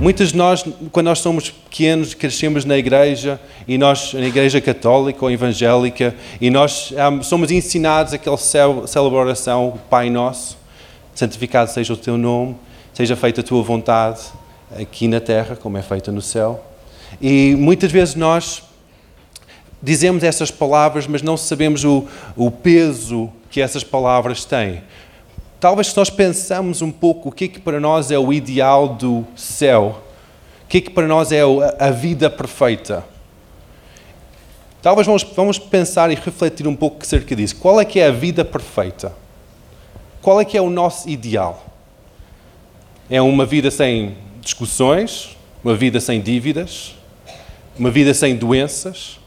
Muitos de nós, quando nós somos pequenos, crescemos na igreja, e nós, na igreja católica ou evangélica, e nós um, somos ensinados aquela celebração, Pai Nosso, santificado seja o teu nome, seja feita a tua vontade, aqui na terra, como é feita no céu. E muitas vezes nós dizemos essas palavras, mas não sabemos o, o peso que essas palavras têm. Talvez se nós pensamos um pouco o que é que para nós é o ideal do céu, o que é que para nós é a vida perfeita. Talvez vamos, vamos pensar e refletir um pouco acerca disso. Qual é que é a vida perfeita? Qual é que é o nosso ideal? É uma vida sem discussões, uma vida sem dívidas, uma vida sem doenças,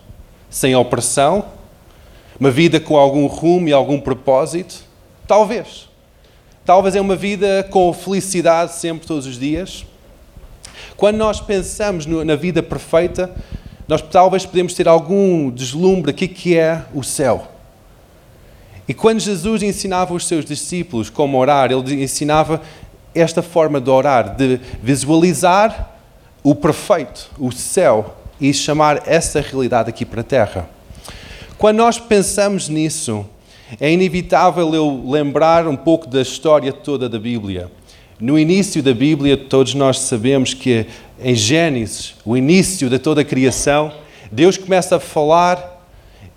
sem opressão, uma vida com algum rumo e algum propósito? Talvez. Talvez é uma vida com felicidade sempre, todos os dias. Quando nós pensamos na vida perfeita, nós talvez podemos ter algum deslumbre aqui que é o céu. E quando Jesus ensinava os seus discípulos como orar, ele ensinava esta forma de orar, de visualizar o perfeito, o céu, e chamar essa realidade aqui para a terra. Quando nós pensamos nisso, é inevitável eu lembrar um pouco da história toda da Bíblia. No início da Bíblia, todos nós sabemos que em Gênesis, o início de toda a criação, Deus começa a falar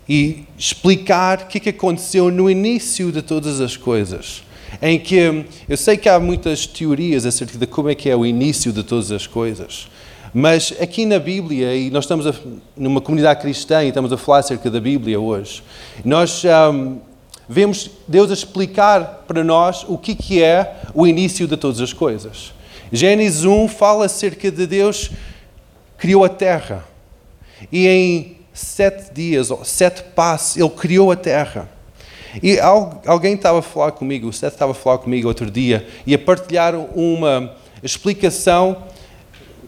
e explicar o que, que aconteceu no início de todas as coisas. Em que eu sei que há muitas teorias acerca de como é que é o início de todas as coisas. Mas aqui na Bíblia, e nós estamos a, numa comunidade cristã e estamos a falar acerca da Bíblia hoje, nós um, vemos Deus a explicar para nós o que, que é o início de todas as coisas. Gênesis 1 fala acerca de Deus criou a terra e em sete dias, ou sete passos, Ele criou a terra. E alguém estava a falar comigo, o Seth estava a falar comigo outro dia e a partilhar uma explicação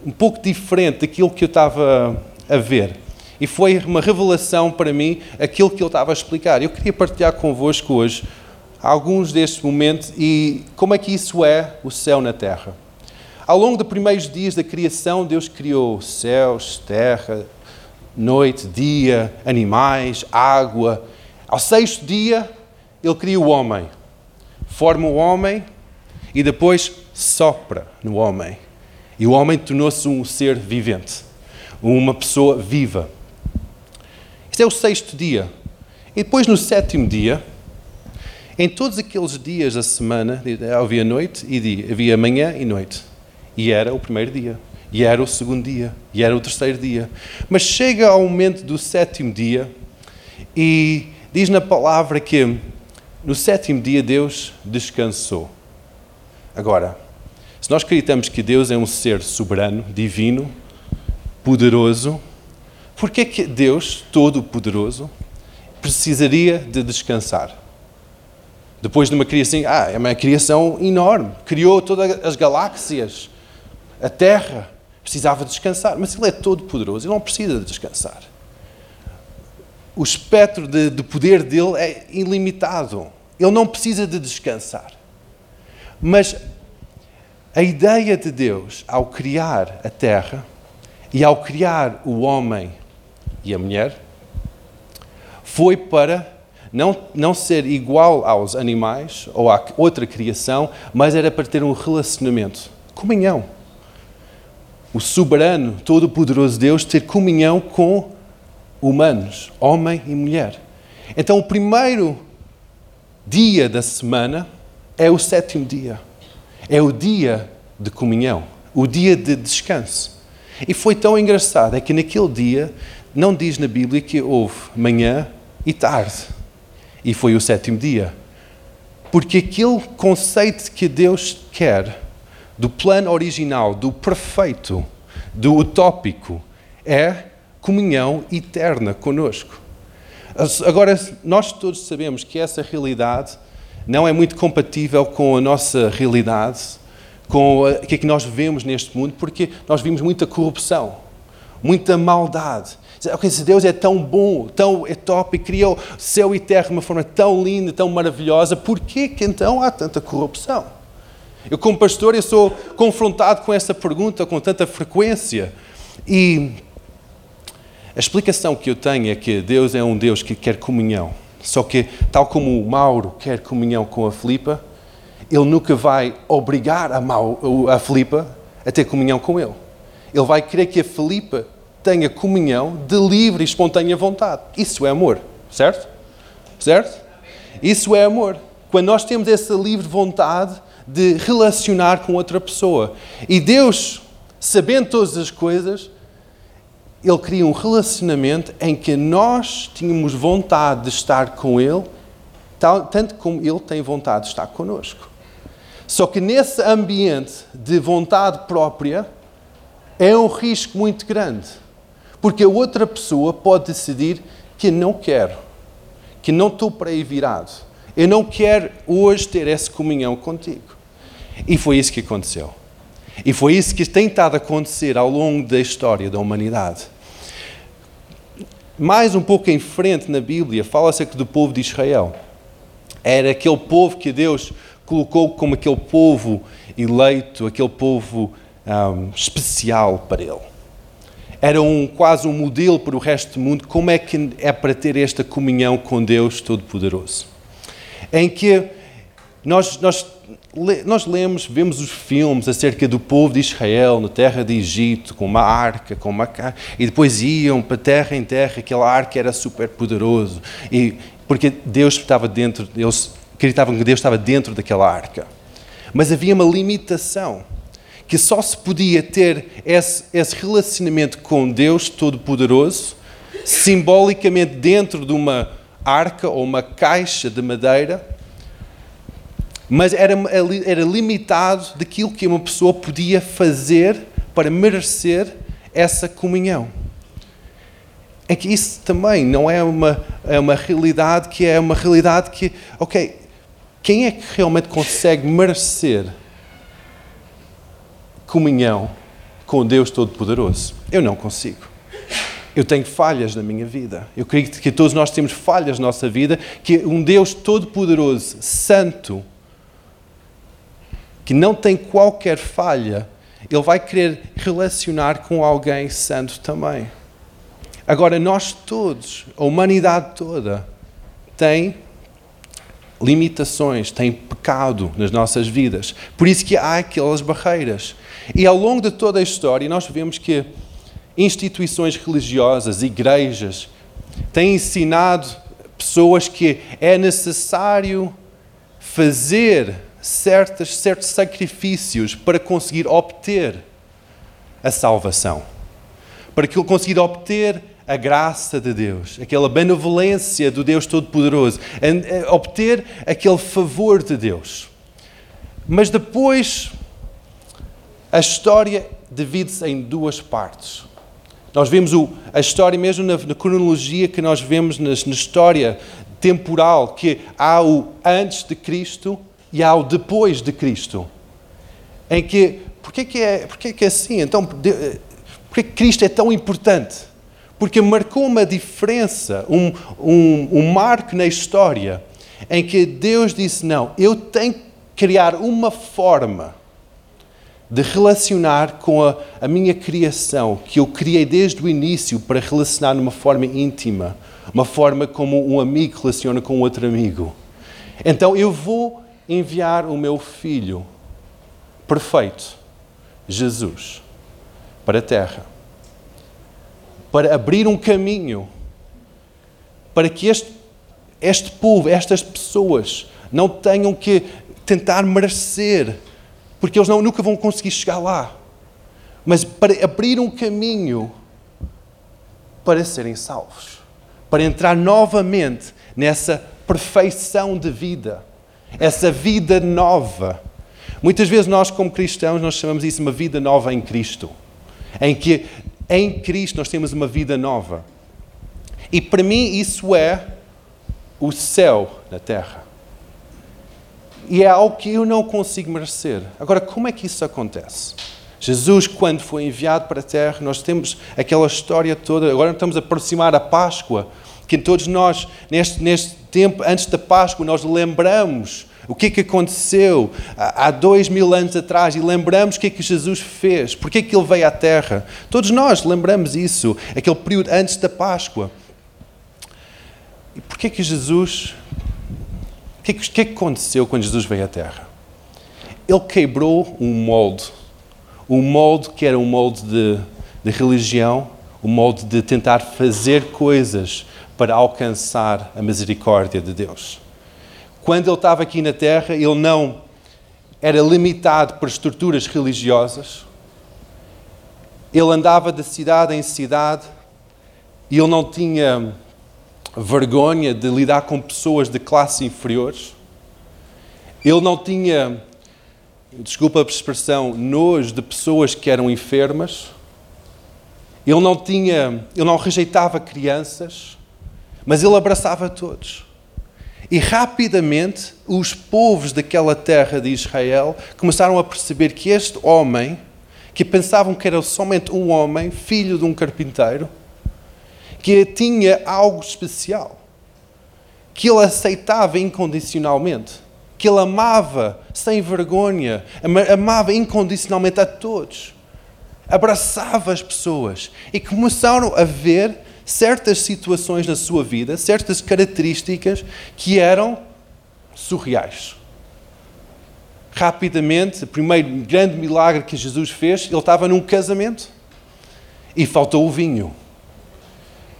um pouco diferente daquilo que eu estava a ver. E foi uma revelação para mim aquilo que ele estava a explicar. Eu queria partilhar convosco hoje alguns destes momentos e como é que isso é o céu na terra. Ao longo dos primeiros dias da criação, Deus criou céus, terra, noite, dia, animais, água. Ao sexto dia, Ele cria o homem. Forma o homem e depois sopra no homem. E o homem tornou-se um ser vivente, uma pessoa viva. É o sexto dia. E depois, no sétimo dia, em todos aqueles dias da semana, havia noite e dia, havia manhã e noite. E era o primeiro dia, e era o segundo dia, e era o terceiro dia. Mas chega ao momento do sétimo dia e diz na palavra que no sétimo dia Deus descansou. Agora, se nós acreditamos que Deus é um ser soberano, divino, poderoso, por que que Deus, todo-poderoso, precisaria de descansar? Depois de uma criação, ah, é uma criação enorme, criou todas as galáxias, a Terra, precisava descansar, mas Ele é todo-poderoso, Ele não precisa de descansar. O espectro de, de poder dele é ilimitado, Ele não precisa de descansar. Mas a ideia de Deus ao criar a Terra e ao criar o homem e a mulher, foi para não, não ser igual aos animais ou à outra criação, mas era para ter um relacionamento, comunhão. O soberano, todo-poderoso Deus ter comunhão com humanos, homem e mulher. Então, o primeiro dia da semana é o sétimo dia. É o dia de comunhão, o dia de descanso. E foi tão engraçado, é que naquele dia não diz na Bíblia que houve manhã e tarde. E foi o sétimo dia. Porque aquele conceito que Deus quer, do plano original, do perfeito, do utópico, é comunhão eterna conosco. Agora, nós todos sabemos que essa realidade não é muito compatível com a nossa realidade, com o que é que nós vemos neste mundo, porque nós vimos muita corrupção, muita maldade, se Deus é tão bom, tão é top criou céu e terra de uma forma tão linda, tão maravilhosa, por que então há tanta corrupção? Eu, como pastor, eu sou confrontado com essa pergunta com tanta frequência. E a explicação que eu tenho é que Deus é um Deus que quer comunhão. Só que, tal como o Mauro quer comunhão com a Filipa, ele nunca vai obrigar a, a Filipa a ter comunhão com ele. Ele vai querer que a Filipa tenha comunhão de livre e espontânea vontade. Isso é amor, certo? Certo? Isso é amor. Quando nós temos essa livre vontade de relacionar com outra pessoa. E Deus, sabendo todas as coisas, Ele cria um relacionamento em que nós tínhamos vontade de estar com Ele, tanto como Ele tem vontade de estar conosco. Só que nesse ambiente de vontade própria, é um risco muito grande. Porque a outra pessoa pode decidir que não quero, que não estou para aí virado. Eu não quero hoje ter essa comunhão contigo. E foi isso que aconteceu. E foi isso que tem estado a acontecer ao longo da história da humanidade. Mais um pouco em frente na Bíblia, fala-se do povo de Israel. Era aquele povo que Deus colocou como aquele povo eleito, aquele povo um, especial para Ele. Era um, quase um modelo para o resto do mundo, como é que é para ter esta comunhão com Deus Todo-Poderoso. Em que nós, nós, nós lemos, vemos os filmes acerca do povo de Israel na terra de Egito, com uma arca, com uma e depois iam para terra em terra, aquela arca era super poderoso, e, porque Deus estava dentro, eles acreditavam que Deus estava dentro daquela arca. Mas havia uma limitação que só se podia ter esse, esse relacionamento com Deus Todo-Poderoso, simbolicamente dentro de uma arca ou uma caixa de madeira, mas era, era limitado daquilo que uma pessoa podia fazer para merecer essa comunhão. É que isso também não é uma, é uma realidade que é uma realidade que, ok, quem é que realmente consegue merecer comunhão com Deus Todo-Poderoso. Eu não consigo. Eu tenho falhas na minha vida. Eu creio que todos nós temos falhas na nossa vida, que um Deus Todo-Poderoso, Santo, que não tem qualquer falha, Ele vai querer relacionar com alguém santo também. Agora, nós todos, a humanidade toda, tem limitações, tem pecado nas nossas vidas. Por isso que há aquelas barreiras. E ao longo de toda a história, nós vemos que instituições religiosas, igrejas, têm ensinado pessoas que é necessário fazer certos, certos sacrifícios para conseguir obter a salvação, para conseguir obter a graça de Deus, aquela benevolência do Deus Todo-Poderoso, obter aquele favor de Deus. Mas depois, a história divide-se em duas partes. Nós vemos o, a história mesmo na, na, cronologia que nós vemos na, na história temporal, que há o antes de Cristo e há o depois de Cristo. Em que, porquê que é, porquê que é assim? Então, porquê que Cristo é tão importante? Porque marcou uma diferença, um, um, um marco na história, em que Deus disse: Não, eu tenho que criar uma forma de relacionar com a, a, minha criação, que eu criei desde o início para relacionar de uma forma íntima, uma forma como um amigo relaciona com outro amigo. Então eu vou enviar o meu filho perfeito, Jesus, para a terra para abrir um caminho para que este, este povo, estas pessoas, não tenham que tentar merecer, porque eles não, nunca vão conseguir chegar lá. Mas para abrir um caminho para serem salvos, para entrar novamente nessa perfeição de vida, essa vida nova. Muitas vezes nós, como cristãos, nós chamamos isso uma vida nova em Cristo, em que em Cristo nós temos uma vida nova. E para mim isso é o céu na terra. E é algo que eu não consigo merecer. Agora, como é que isso acontece? Jesus, quando foi enviado para a terra, nós temos aquela história toda. Agora estamos a aproximar a Páscoa, que todos nós, neste, neste tempo, antes da Páscoa, nós lembramos o que é que aconteceu há dois mil anos atrás e lembramos o que é que Jesus fez, porque é que ele veio à Terra. Todos nós lembramos isso, aquele período antes da Páscoa. E porquê é que Jesus. O que, é que, que é que aconteceu quando Jesus veio à Terra? Ele quebrou um molde. Um molde que era um molde de, de religião, um molde de tentar fazer coisas para alcançar a misericórdia de Deus. Quando ele estava aqui na Terra, ele não era limitado por estruturas religiosas. Ele andava de cidade em cidade e ele não tinha vergonha de lidar com pessoas de classe inferiores. Ele não tinha, desculpa a expressão, nojo de pessoas que eram enfermas. Ele não tinha, ele não rejeitava crianças, mas ele abraçava todos. E rapidamente os povos daquela terra de Israel começaram a perceber que este homem, que pensavam que era somente um homem, filho de um carpinteiro, que tinha algo especial, que ele aceitava incondicionalmente, que ele amava sem vergonha, amava incondicionalmente a todos, abraçava as pessoas e começaram a ver certas situações na sua vida, certas características que eram surreais. Rapidamente, o primeiro grande milagre que Jesus fez, ele estava num casamento e faltou o vinho.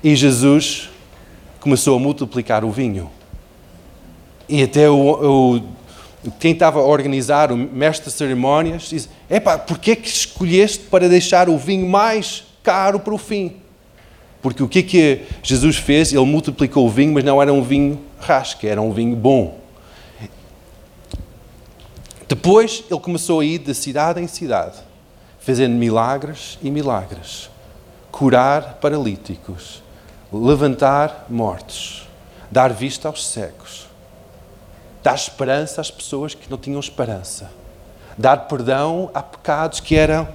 E Jesus começou a multiplicar o vinho. E até o, o quem estava a organizar, o mestre de cerimónias, disse: Epá, porquê que escolheste para deixar o vinho mais caro para o fim? Porque o que é que Jesus fez? Ele multiplicou o vinho, mas não era um vinho rasca, era um vinho bom. Depois ele começou a ir de cidade em cidade, fazendo milagres e milagres. Curar paralíticos, levantar mortos, dar vista aos cegos, dar esperança às pessoas que não tinham esperança, dar perdão a pecados que eram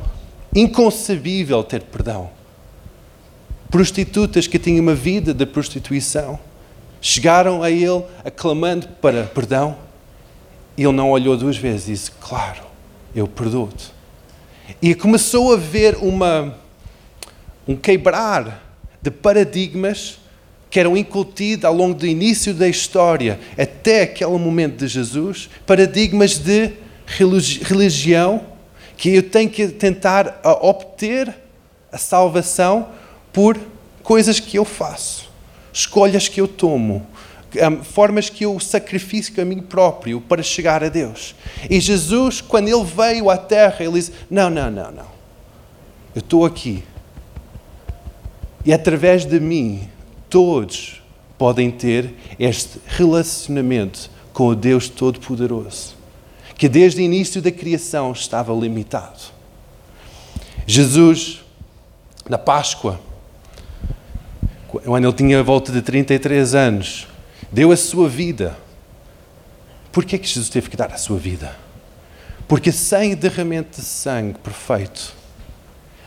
inconcebível ter perdão prostitutas que tinham uma vida de prostituição chegaram a ele aclamando para perdão. Ele não olhou duas vezes e disse: Claro, eu perdoo-te. E começou a ver uma, um quebrar de paradigmas que eram incutidos ao longo do início da história até aquele momento de Jesus paradigmas de religião que eu tenho que tentar obter a salvação por coisas que eu faço, escolhas que eu tomo, formas que eu sacrifico a mim próprio para chegar a Deus. E Jesus, quando ele veio à terra, ele disse: Não, não, não, não. Eu estou aqui. E através de mim, todos podem ter este relacionamento com o Deus Todo-Poderoso, que desde o início da criação estava limitado. Jesus, na Páscoa, quando ele tinha a volta de 33 anos, deu a sua vida. Por que é que Jesus teve que dar a sua vida? Porque sem derramamento de sangue perfeito,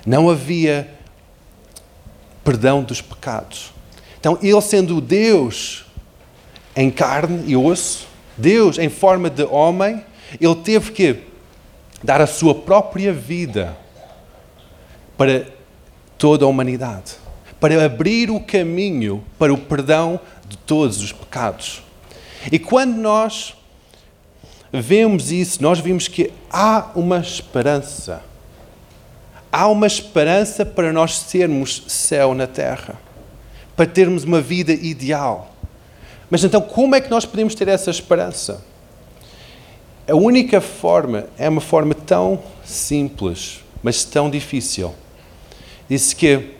não havia perdão dos pecados. Então, ele sendo Deus em carne e osso, Deus em forma de homem, ele teve que dar a sua própria vida para toda a humanidade para abrir o caminho para o perdão de todos os pecados. E quando nós vemos isso, nós vimos que há uma esperança. Há uma esperança para nós sermos céu na terra, para termos uma vida ideal. Mas então, como é que nós podemos ter essa esperança? A única forma é uma forma tão simples, mas tão difícil. Diz que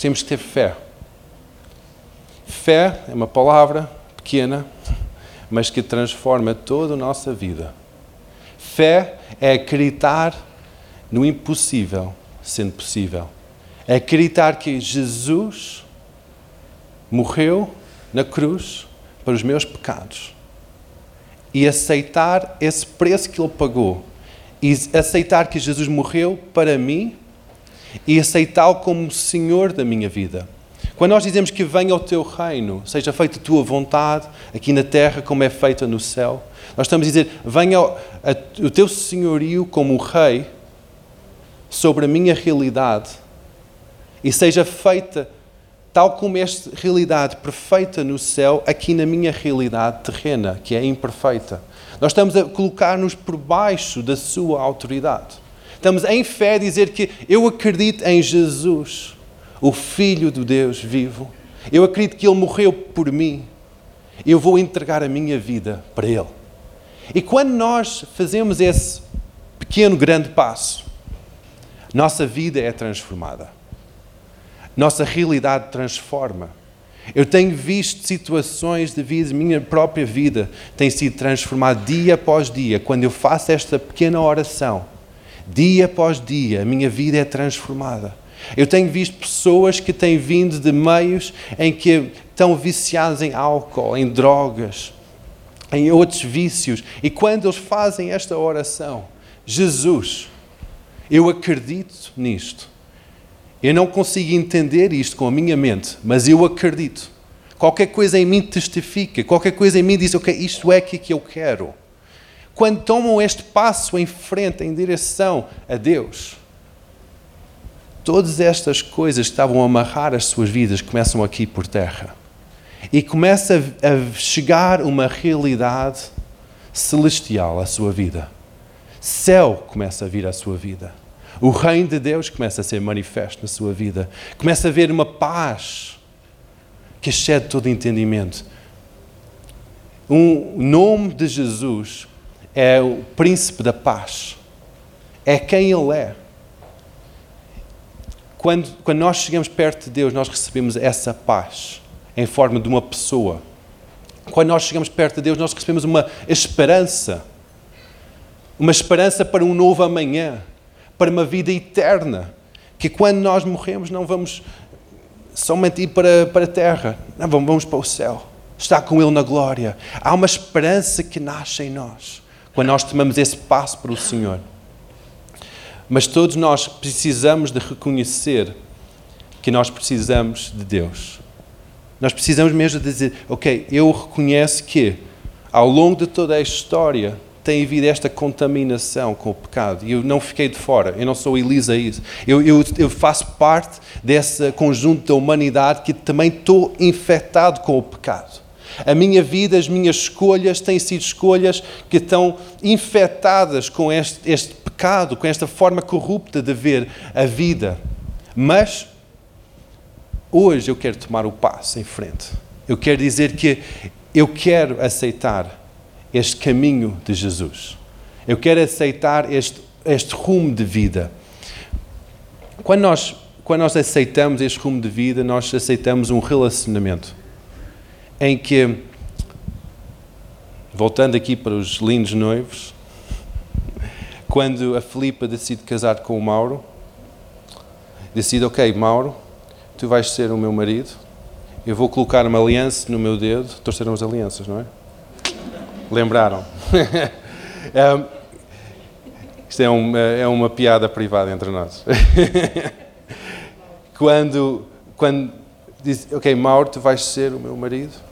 temos que ter fé. Fé é uma palavra pequena, mas que transforma toda a nossa vida. Fé é acreditar no impossível sendo possível. É acreditar que Jesus morreu na cruz para os meus pecados e aceitar esse preço que ele pagou e aceitar que Jesus morreu para mim e aceitá-lo como Senhor da minha vida. Quando nós dizemos que venha o teu reino, seja feita a tua vontade, aqui na terra como é feita no céu, nós estamos a dizer: venha o teu senhorio como rei sobre a minha realidade e seja feita tal como esta realidade perfeita no céu, aqui na minha realidade terrena, que é imperfeita. Nós estamos a colocar-nos por baixo da sua autoridade. Estamos em fé a dizer que eu acredito em Jesus, o Filho do Deus vivo. Eu acredito que Ele morreu por mim. Eu vou entregar a minha vida para Ele. E quando nós fazemos esse pequeno, grande passo, nossa vida é transformada. Nossa realidade transforma. Eu tenho visto situações de vida, minha própria vida tem sido transformada dia após dia. Quando eu faço esta pequena oração, dia após dia, a minha vida é transformada. Eu tenho visto pessoas que têm vindo de meios em que estão viciadas em álcool, em drogas, em outros vícios. E quando eles fazem esta oração, Jesus, eu acredito nisto. Eu não consigo entender isto com a minha mente, mas eu acredito. Qualquer coisa em mim testifica, qualquer coisa em mim diz, ok, isto é que eu quero. Quando tomam este passo em frente, em direção a Deus, todas estas coisas que estavam a amarrar as suas vidas começam aqui por terra. E começa a chegar uma realidade celestial à sua vida. Céu começa a vir à sua vida. O reino de Deus começa a ser manifesto na sua vida. Começa a haver uma paz que excede todo entendimento. Um nome de Jesus é o príncipe da paz. É quem ele é. Quando, quando nós chegamos perto de Deus, nós recebemos essa paz em forma de uma pessoa. Quando nós chegamos perto de Deus, nós recebemos uma esperança. Uma esperança para um novo amanhã para uma vida eterna. Que quando nós morremos não vamos somente ir para, para a terra, não, vamos, para o céu. Estar com Ele na glória. Há uma esperança que nasce em nós quando nós tomamos esse passo para o Senhor. Mas todos nós precisamos de reconhecer que nós precisamos de Deus. Nós precisamos mesmo de dizer, ok, eu reconheço que ao longo de toda a história tem havido esta contaminação com o pecado. E eu não fiquei de fora, eu não sou Elisa isso. Eu, eu, eu faço parte desse conjunto da humanidade que também estou infectado com o pecado. A minha vida, as minhas escolhas têm sido escolhas que estão infectadas com este, este pecado, com esta forma corrupta de ver a vida. Mas hoje eu quero tomar o passo em frente. Eu quero dizer que eu quero aceitar este caminho de Jesus. Eu quero aceitar este, este rumo de vida. Quando nós, quando nós aceitamos este rumo de vida, nós aceitamos um relacionamento em que, voltando aqui para os lindos noivos, quando a Filipa decide casar com o Mauro, decide, ok, Mauro, tu vais ser o meu marido, eu vou colocar uma aliança no meu dedo, torceram as alianças, não é? Lembraram? é, isto é uma, é uma piada privada entre nós. quando, quando diz, ok, Mauro, tu vais ser o meu marido.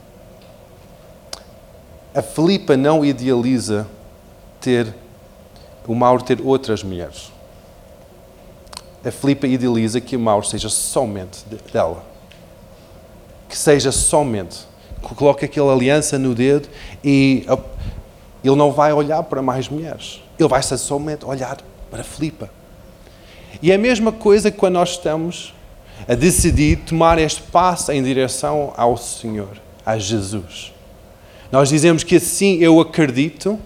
A Filipa não idealiza ter o Mauro ter outras mulheres. A Filipa idealiza que o Mauro seja somente dela. Que seja somente coloca aquela aliança no dedo e ele não vai olhar para mais mulheres. Ele vai somente olhar para Filipa. E é a mesma coisa quando nós estamos a decidir tomar este passo em direção ao Senhor, a Jesus. Nós dizemos que assim eu acredito,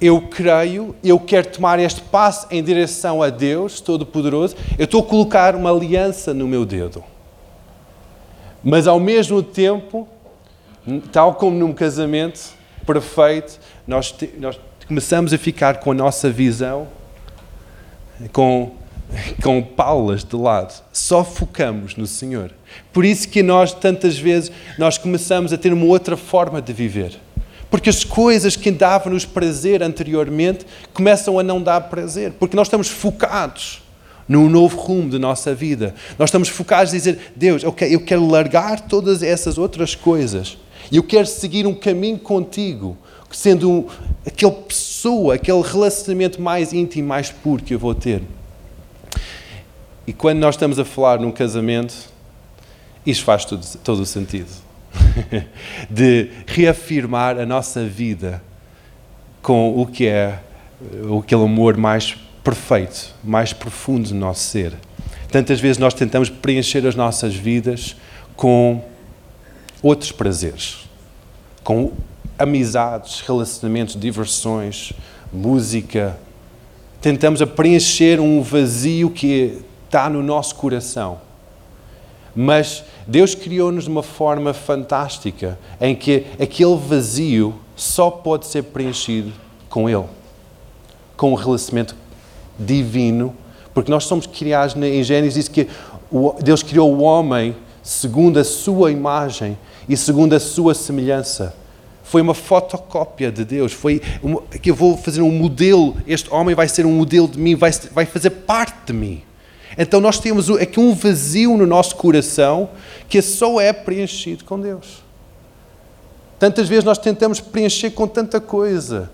eu creio, eu quero tomar este passo em direção a Deus Todo-Poderoso, eu estou a colocar uma aliança no meu dedo. Mas ao mesmo tempo, tal como num casamento perfeito, nós, te, nós começamos a ficar com a nossa visão com, com paulas de lado. Só focamos no Senhor. Por isso que nós, tantas vezes, nós começamos a ter uma outra forma de viver. Porque as coisas que davam-nos prazer anteriormente começam a não dar prazer. Porque nós estamos focados num novo rumo da nossa vida. Nós estamos focados em dizer: Deus, ok, eu quero largar todas essas outras coisas e eu quero seguir um caminho contigo, sendo aquela pessoa, aquele relacionamento mais íntimo, mais puro que eu vou ter. E quando nós estamos a falar num casamento, isto faz todo, todo o sentido. de reafirmar a nossa vida com o que é aquele amor mais perfeito, mais profundo do nosso ser. Tantas vezes nós tentamos preencher as nossas vidas com outros prazeres, com amizades, relacionamentos, diversões, música. Tentamos preencher um vazio que está no nosso coração. Mas Deus criou-nos de uma forma fantástica em que aquele vazio só pode ser preenchido com Ele, com um relacionamento divino, porque nós somos criados em Gênesis diz que Deus criou o homem segundo a sua imagem e segundo a sua semelhança. Foi uma fotocópia de Deus. Foi uma, que eu vou fazer um modelo. Este homem vai ser um modelo de mim, vai, vai fazer parte de mim. Então nós temos aqui um vazio no nosso coração que só é preenchido com Deus. Tantas vezes nós tentamos preencher com tanta coisa.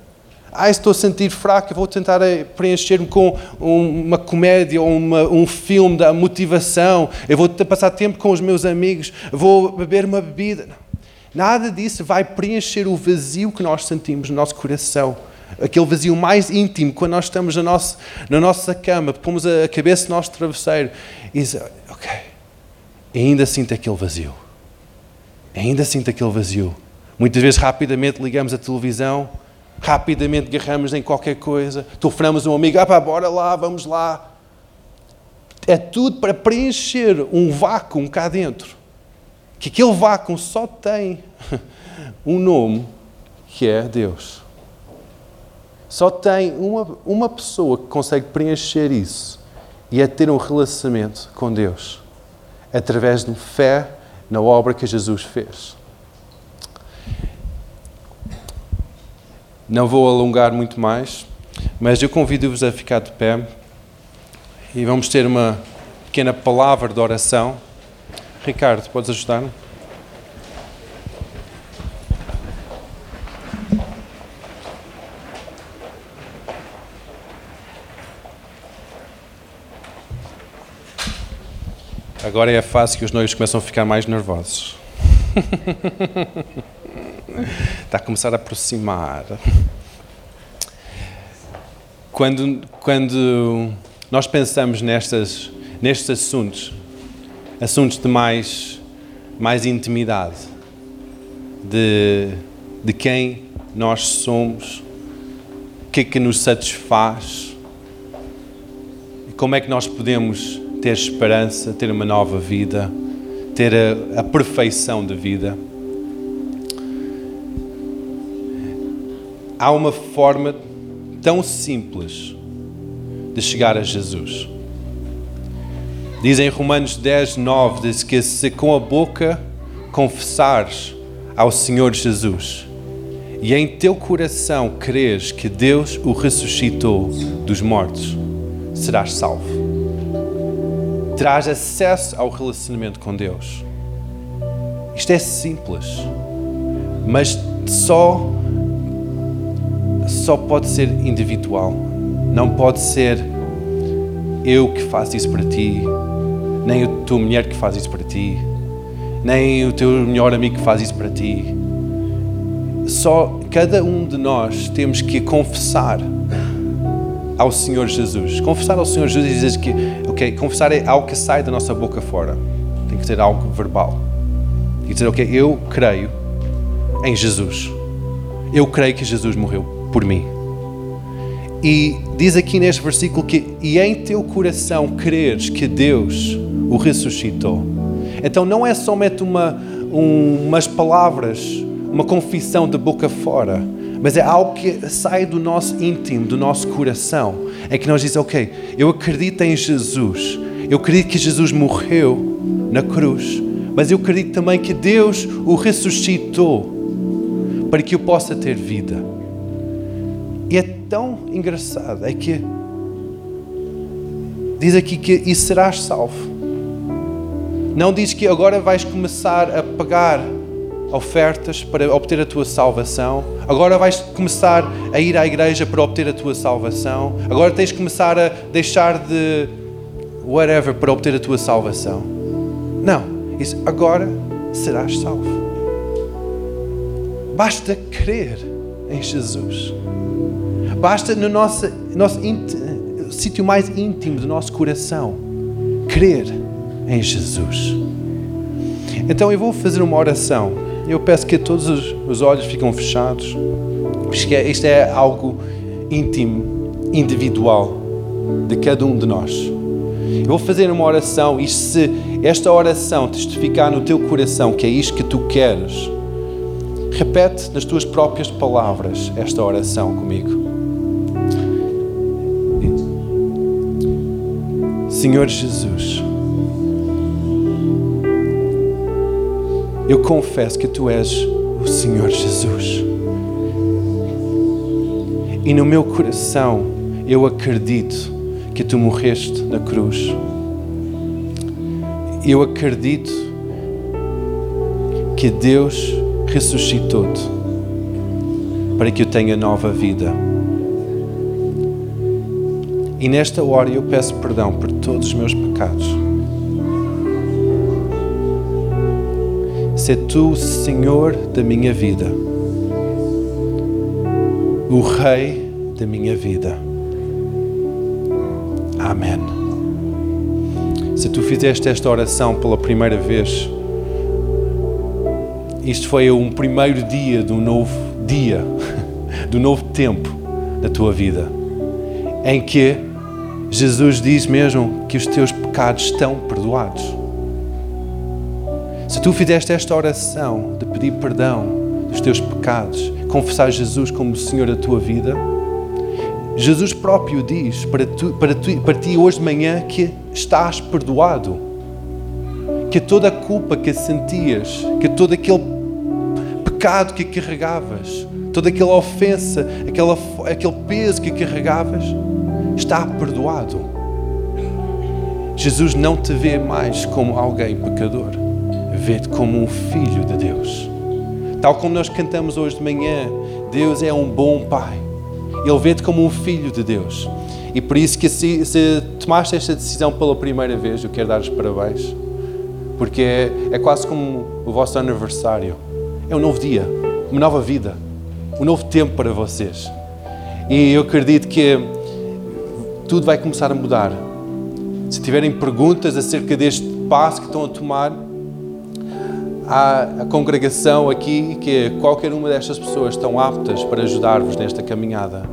Ah, estou a sentir fraco, vou tentar eh, preencher-me com uma comédia ou uma, um filme da motivação. Eu vou passar tempo com os meus amigos, vou beber uma bebida. Nada disso vai preencher o vazio que nós sentimos no nosso coração. Aquele vazio mais íntimo, quando nós estamos na nossa, na nossa cama, pomos a cabeça no nosso travesseiro e dizemos, ok, ainda sinto aquele vazio. Ainda sinto aquele vazio. Muitas vezes rapidamente ligamos a televisão rapidamente agarramos em qualquer coisa, telefonamos um amigo, ah pá, bora lá, vamos lá. É tudo para preencher um vácuo cá dentro. Que aquele vácuo só tem um nome, que é Deus. Só tem uma, uma pessoa que consegue preencher isso e é ter um relacionamento com Deus através de fé na obra que Jesus fez. Não vou alongar muito mais, mas eu convido-vos a ficar de pé e vamos ter uma pequena palavra de oração. Ricardo, podes ajudar? Agora é a fase que os noivos começam a ficar mais nervosos. Está a começar a aproximar. Quando, quando nós pensamos nestas, nestes assuntos, assuntos de mais, mais intimidade, de, de quem nós somos, o que é que nos satisfaz, como é que nós podemos ter esperança, ter uma nova vida, ter a, a perfeição de vida. há uma forma tão simples de chegar a Jesus. Diz em Romanos 10, 9: diz que se com a boca confessares ao Senhor Jesus e em teu coração creres que Deus o ressuscitou dos mortos, serás salvo. Terás acesso ao relacionamento com Deus. Isto é simples, mas só só pode ser individual. Não pode ser eu que faço isso para ti, nem a tua mulher que faz isso para ti, nem o teu melhor amigo que faz isso para ti. Só cada um de nós temos que confessar ao Senhor Jesus. Confessar ao Senhor Jesus e dizer que, ok, confessar é algo que sai da nossa boca fora. Tem que ser algo verbal. E dizer, ok, eu creio em Jesus. Eu creio que Jesus morreu por mim. E diz aqui neste versículo que, e em teu coração creres que Deus o ressuscitou. Então não é somente uma, um, umas palavras, uma confissão de boca fora, mas é algo que sai do nosso íntimo, do nosso coração. É que nós dizemos, ok, eu acredito em Jesus, eu acredito que Jesus morreu na cruz, mas eu acredito também que Deus o ressuscitou para que eu possa ter vida. E é tão engraçado, é que diz aqui que e serás salvo. Não diz que agora vais começar a pagar ofertas para obter a tua salvação. Agora vais começar a ir à igreja para obter a tua salvação. Agora tens de começar a deixar de whatever para obter a tua salvação. Não, isso agora serás salvo. Basta crer em Jesus. Basta no nosso, nosso sítio mais íntimo do nosso coração crer em Jesus. Então eu vou fazer uma oração. Eu peço que todos os olhos ficam fechados. Porque isto é algo íntimo, individual de cada um de nós. Eu vou fazer uma oração e se esta oração testificar no teu coração que é isto que tu queres, repete nas tuas próprias palavras esta oração comigo. Senhor Jesus, eu confesso que tu és o Senhor Jesus. E no meu coração eu acredito que tu morreste na cruz. Eu acredito que Deus ressuscitou-te para que eu tenha nova vida. E nesta hora eu peço perdão por todos os meus pecados. Sê tu Senhor da minha vida, o Rei da minha vida. Amém. Se tu fizeste esta oração pela primeira vez, isto foi um primeiro dia um novo dia, do novo tempo da tua vida, em que Jesus diz mesmo que os teus pecados estão perdoados. Se tu fizeste esta oração de pedir perdão dos teus pecados, confessar Jesus como o Senhor da tua vida, Jesus próprio diz para, tu, para, tu, para ti hoje de manhã que estás perdoado. Que toda a culpa que sentias, que todo aquele pecado que carregavas, toda aquela ofensa, aquela, aquele peso que carregavas, está perdoado. Jesus não te vê mais como alguém pecador vê-te como um filho de Deus. Tal como nós cantamos hoje de manhã, Deus é um bom Pai. Ele vê-te como um filho de Deus. E por isso que se, se, tomaste esta decisão pela primeira vez, eu quero dar os parabéns. Porque é, é quase como o vosso aniversário. É um novo dia, uma nova vida, um novo tempo para vocês. E eu acredito que tudo vai começar a mudar. Se tiverem perguntas acerca deste passo que estão a tomar, a congregação aqui que qualquer uma destas pessoas estão aptas para ajudar-vos nesta caminhada.